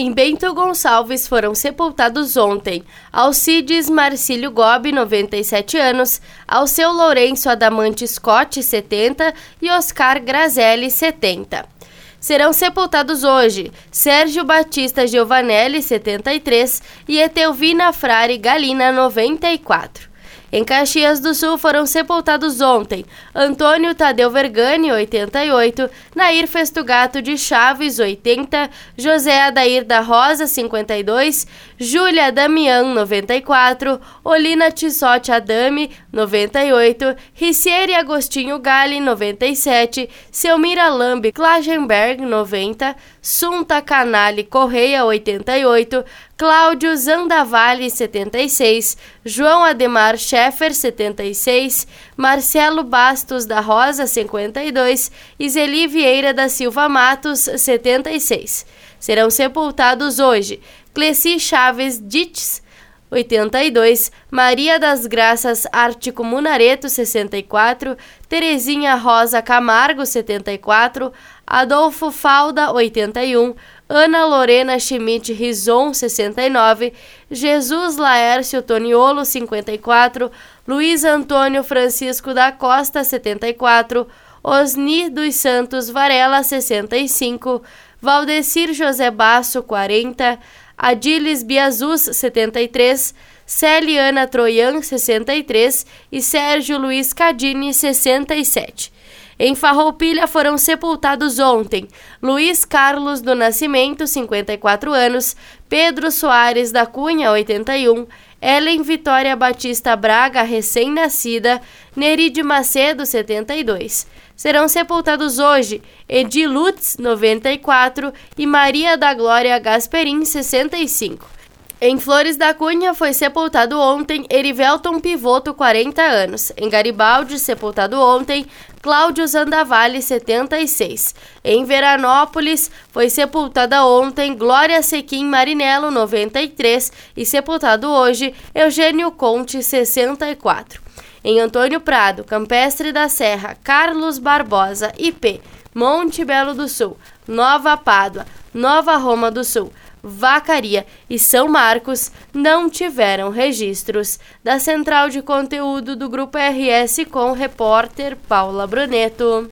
Em Bento Gonçalves foram sepultados ontem Alcides Marcílio Gobi, 97 anos, Alceu Lourenço Adamante Scott, 70 e Oscar Grazelli, 70. Serão sepultados hoje Sérgio Batista Giovanelli, 73 e Etelvina Frare Galina, 94. Em Caxias do Sul foram sepultados ontem Antônio Tadeu Vergani, 88, Nair Festugato de Chaves, 80, José Adair da Rosa, 52, Júlia Damian, 94, Olina Tissotti Adame, 98, Ricieri Agostinho Gali, 97, Selmira Lambe Klagenberg, 90, Sunta Canali Correia, 88, Cláudio Zandavalli, 76, João Ademar Scheffer, 76, Marcelo Bastos da Rosa, 52 e Zeli Vieira da Silva Matos, 76. Serão sepultados hoje Cleci Chaves Dites, 82, Maria das Graças Ártico Munareto, 64, Terezinha Rosa Camargo, 74, Adolfo Falda, 81, Ana Lorena Schmidt Rison, 69, Jesus Laércio Toniolo, 54, Luiz Antônio Francisco da Costa, 74, Osni dos Santos Varela, 65, Valdecir José Basso, 40, Adilis Biazus, 73, Celiana Troian, 63 e Sérgio Luiz Cadini, 67. Em Farroupilha foram sepultados ontem Luiz Carlos do Nascimento, 54 anos, Pedro Soares da Cunha, 81, Ellen Vitória Batista Braga, recém-nascida, Neride Macedo, 72. Serão sepultados hoje Edi Lutz, 94 e Maria da Glória Gasperin, 65. Em Flores da Cunha foi sepultado ontem Erivelton Pivoto, 40 anos. Em Garibaldi, sepultado ontem Cláudio Zandavalli, 76. Em Veranópolis, foi sepultada ontem Glória Sequim Marinello, 93. E sepultado hoje Eugênio Conte, 64. Em Antônio Prado, Campestre da Serra, Carlos Barbosa, IP, Monte Belo do Sul, Nova Pádua, Nova Roma do Sul, Vacaria e São Marcos não tiveram registros. Da central de conteúdo do Grupo RS com repórter Paula Bruneto.